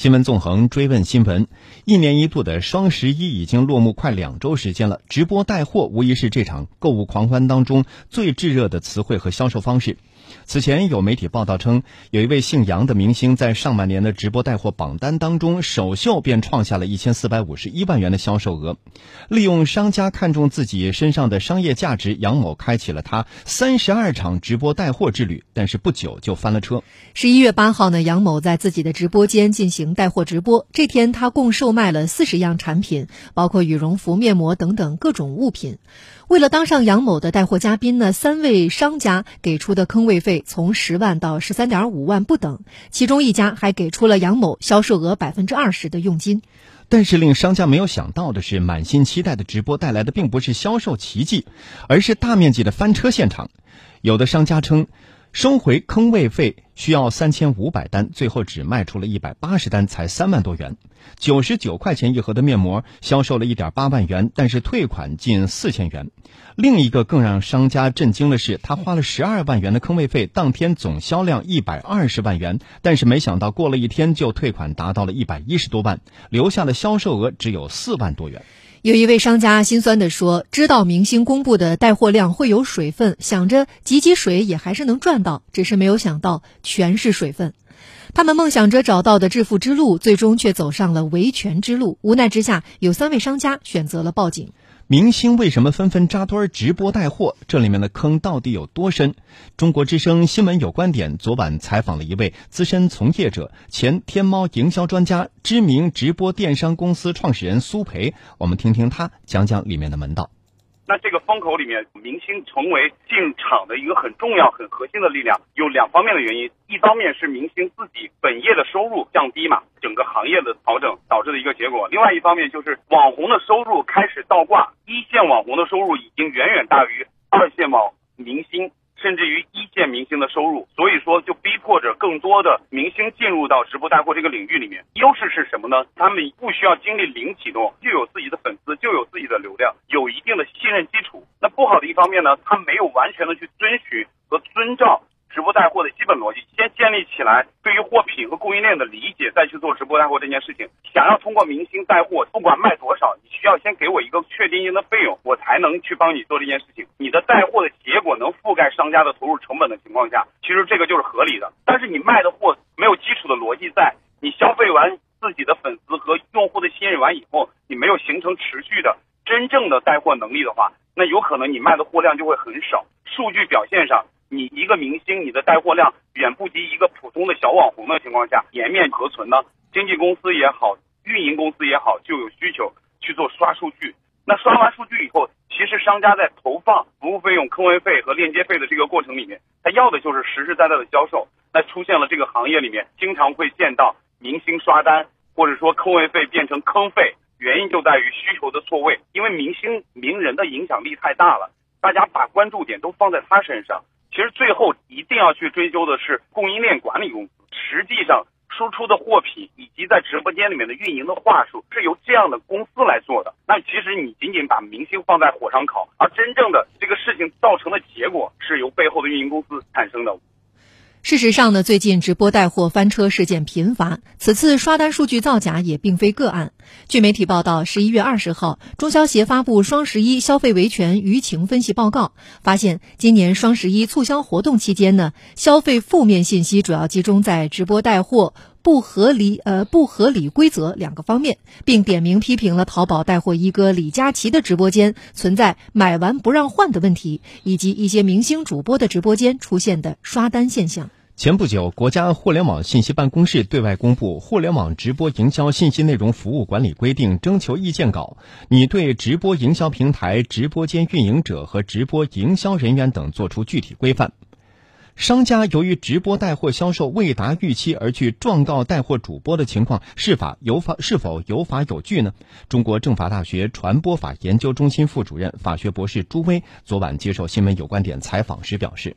新闻纵横追问新闻，一年一度的双十一已经落幕快两周时间了，直播带货无疑是这场购物狂欢当中最炙热的词汇和销售方式。此前有媒体报道称，有一位姓杨的明星在上半年的直播带货榜单当中，首秀便创下了一千四百五十一万元的销售额。利用商家看中自己身上的商业价值，杨某开启了他三十二场直播带货之旅，但是不久就翻了车。十一月八号呢，杨某在自己的直播间进行带货直播，这天他共售卖了四十样产品，包括羽绒服、面膜等等各种物品。为了当上杨某的带货嘉宾呢，三位商家给出的坑位费从十万到十三点五万不等，其中一家还给出了杨某销售额百分之二十的佣金。但是令商家没有想到的是，满心期待的直播带来的并不是销售奇迹，而是大面积的翻车现场。有的商家称。收回坑位费需要三千五百单，最后只卖出了一百八十单，才三万多元。九十九块钱一盒的面膜销售了一点八万元，但是退款近四千元。另一个更让商家震惊的是，他花了十二万元的坑位费，当天总销量一百二十万元，但是没想到过了一天就退款达到了一百一十多万，留下的销售额只有四万多元。有一位商家心酸地说：“知道明星公布的带货量会有水分，想着挤挤水也还是能赚到，只是没有想到全是水分。他们梦想着找到的致富之路，最终却走上了维权之路。无奈之下，有三位商家选择了报警。”明星为什么纷纷扎堆直播带货？这里面的坑到底有多深？中国之声新闻有观点昨晚采访了一位资深从业者、前天猫营销专家、知名直播电商公司创始人苏培，我们听听他讲讲里面的门道。那这个风口里面，明星成为进场的一个很重要、很核心的力量，有两方面的原因。一方面是明星自己本业的收入降低嘛，整个行业的调整导致的一个结果。另外一方面就是网红的收入开始倒挂，一线网红的收入已经远远大于二线网明星。甚至于一线明星的收入，所以说就逼迫着更多的明星进入到直播带货这个领域里面。优势是什么呢？他们不需要经历零启动，就有自己的粉丝，就有自己的流量，有一定的信任基础。那不好的一方面呢，他没有完全的去遵循和遵照。直播带货的基本逻辑，先建立起来对于货品和供应链的理解，再去做直播带货这件事情。想要通过明星带货，不管卖多少，要先给我一个确定性的费用，我才能去帮你做这件事情。你的带货的结果能覆盖商家的投入成本的情况下，其实这个就是合理的。但是你卖的货没有基础的逻辑，在你消费完自己的粉丝和用户的信任完以后，你没有形成持续的真正的带货能力的话，那有可能你卖的货量就会很少。数据表现上。你一个明星，你的带货量远不及一个普通的小网红的情况下，颜面何存呢？经纪公司也好，运营公司也好，就有需求去做刷数据。那刷完数据以后，其实商家在投放服务费用、坑位费和链接费的这个过程里面，他要的就是实实在在的销售。那出现了这个行业里面经常会见到明星刷单，或者说坑位费变成坑费，原因就在于需求的错位，因为明星名人的影响力太大了，大家把关注点都放在他身上。其实最后一定要去追究的是供应链管理公司，实际上输出的货品以及在直播间里面的运营的话术是由这样的公司来做的。那其实你仅仅把明星放在火上烤，而真正的这个事情造成的结果是由背后的运营公司产生的。事实上呢，最近直播带货翻车事件频发，此次刷单数据造假也并非个案。据媒体报道，十一月二十号，中消协发布双十一消费维权舆情分析报告，发现今年双十一促销活动期间呢，消费负面信息主要集中在直播带货不合理呃不合理规则两个方面，并点名批评了淘宝带货一哥李佳琦的直播间存在买完不让换的问题，以及一些明星主播的直播间出现的刷单现象。前不久，国家互联网信息办公室对外公布《互联网直播营销信息内容服务管理规定》征求意见稿，拟对直播营销平台、直播间运营者和直播营销人员等作出具体规范。商家由于直播带货销售未达预期而去状告带货主播的情况，是法有法是否有法有据呢？中国政法大学传播法研究中心副主任、法学博士朱威昨晚接受新闻有观点采访时表示。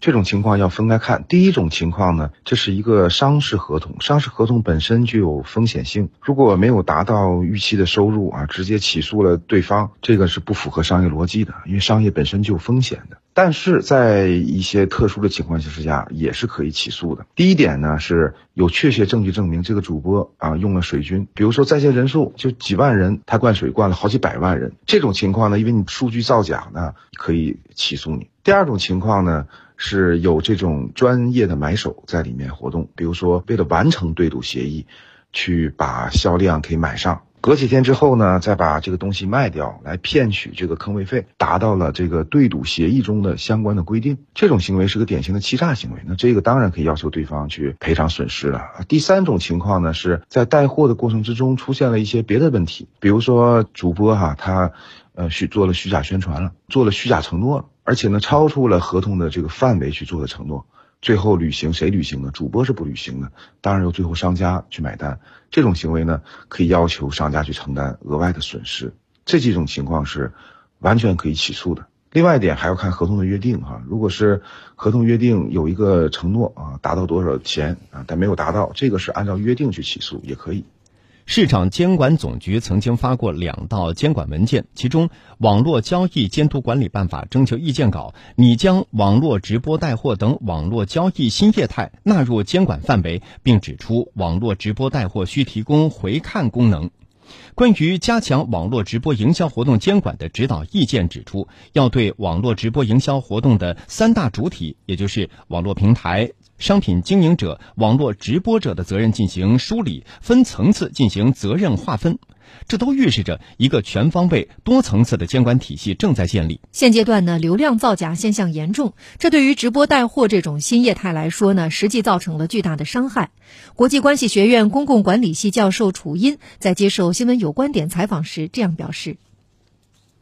这种情况要分开看。第一种情况呢，这是一个商事合同，商事合同本身就有风险性。如果没有达到预期的收入啊，直接起诉了对方，这个是不符合商业逻辑的，因为商业本身就有风险的。但是在一些特殊的情况之下，也是可以起诉的。第一点呢，是有确切证据证明这个主播啊用了水军，比如说在线人数就几万人，他灌水灌了好几百万人，这种情况呢，因为你数据造假呢，可以起诉你。第二种情况呢，是有这种专业的买手在里面活动，比如说为了完成对赌协议，去把销量给买上。隔几天之后呢，再把这个东西卖掉，来骗取这个坑位费，达到了这个对赌协议中的相关的规定。这种行为是个典型的欺诈行为，那这个当然可以要求对方去赔偿损失了。第三种情况呢，是在带货的过程之中出现了一些别的问题，比如说主播哈他，呃虚做了虚假宣传了，做了虚假承诺了，而且呢超出了合同的这个范围去做的承诺。最后履行谁履行呢？主播是不履行的，当然由最后商家去买单。这种行为呢，可以要求商家去承担额外的损失。这几种情况是完全可以起诉的。另外一点还要看合同的约定哈，如果是合同约定有一个承诺啊，达到多少钱啊，但没有达到，这个是按照约定去起诉也可以。市场监管总局曾经发过两道监管文件，其中《网络交易监督管理办法》征求意见稿拟将网络直播带货等网络交易新业态纳入监管范围，并指出网络直播带货需提供回看功能。关于加强网络直播营销活动监管的指导意见指出，要对网络直播营销活动的三大主体，也就是网络平台、商品经营者、网络直播者的责任进行梳理，分层次进行责任划分。这都预示着一个全方位、多层次的监管体系正在建立。现阶段呢，流量造假现象严重，这对于直播带货这种新业态来说呢，实际造成了巨大的伤害。国际关系学院公共管理系教授楚音在接受《新闻有观点》采访时这样表示。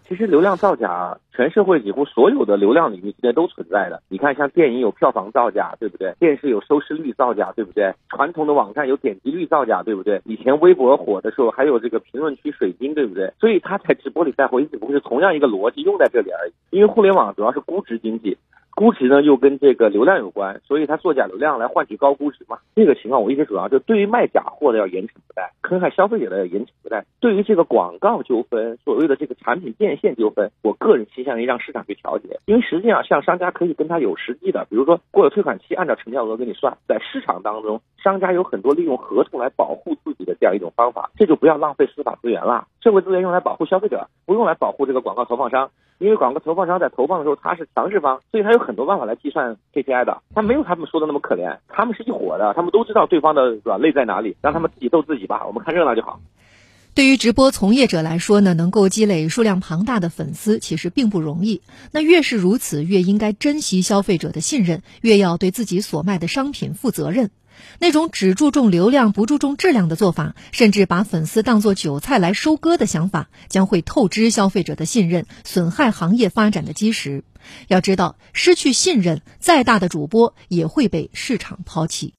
其实流量造假，全社会几乎所有的流量领域现在都存在的。你看，像电影有票房造假，对不对？电视有收视率造假，对不对？传统的网站有点击率造假，对不对？以前微博火的时候，还有这个评论区水军，对不对？所以他在直播里带货，只不过是同样一个逻辑用在这里而已。因为互联网主要是估值经济。估值呢又跟这个流量有关，所以它作假流量来换取高估值嘛。这个情况我一直主要就对于卖假货的要严惩不贷，坑害消费者的要严惩不贷。对于这个广告纠纷，所谓的这个产品变现纠纷，我个人倾向于让市场去调节，因为实际上像商家可以跟他有实际的，比如说过了退款期，按照成交额给你算。在市场当中，商家有很多利用合同来保护自己的这样一种方法，这就不要浪费司法资源了。社会资源用来保护消费者，不用来保护这个广告投放商。因为广告投放商在投放的时候，他是强势方，所以他有很多办法来计算 KPI 的。他没有他们说的那么可怜，他们是一伙的，他们都知道对方的软肋在哪里，让他们自己斗自己吧，我们看热闹就好。对于直播从业者来说呢，能够积累数量庞大的粉丝，其实并不容易。那越是如此，越应该珍惜消费者的信任，越要对自己所卖的商品负责任。那种只注重流量不注重质量的做法，甚至把粉丝当作韭菜来收割的想法，将会透支消费者的信任，损害行业发展的基石。要知道，失去信任，再大的主播也会被市场抛弃。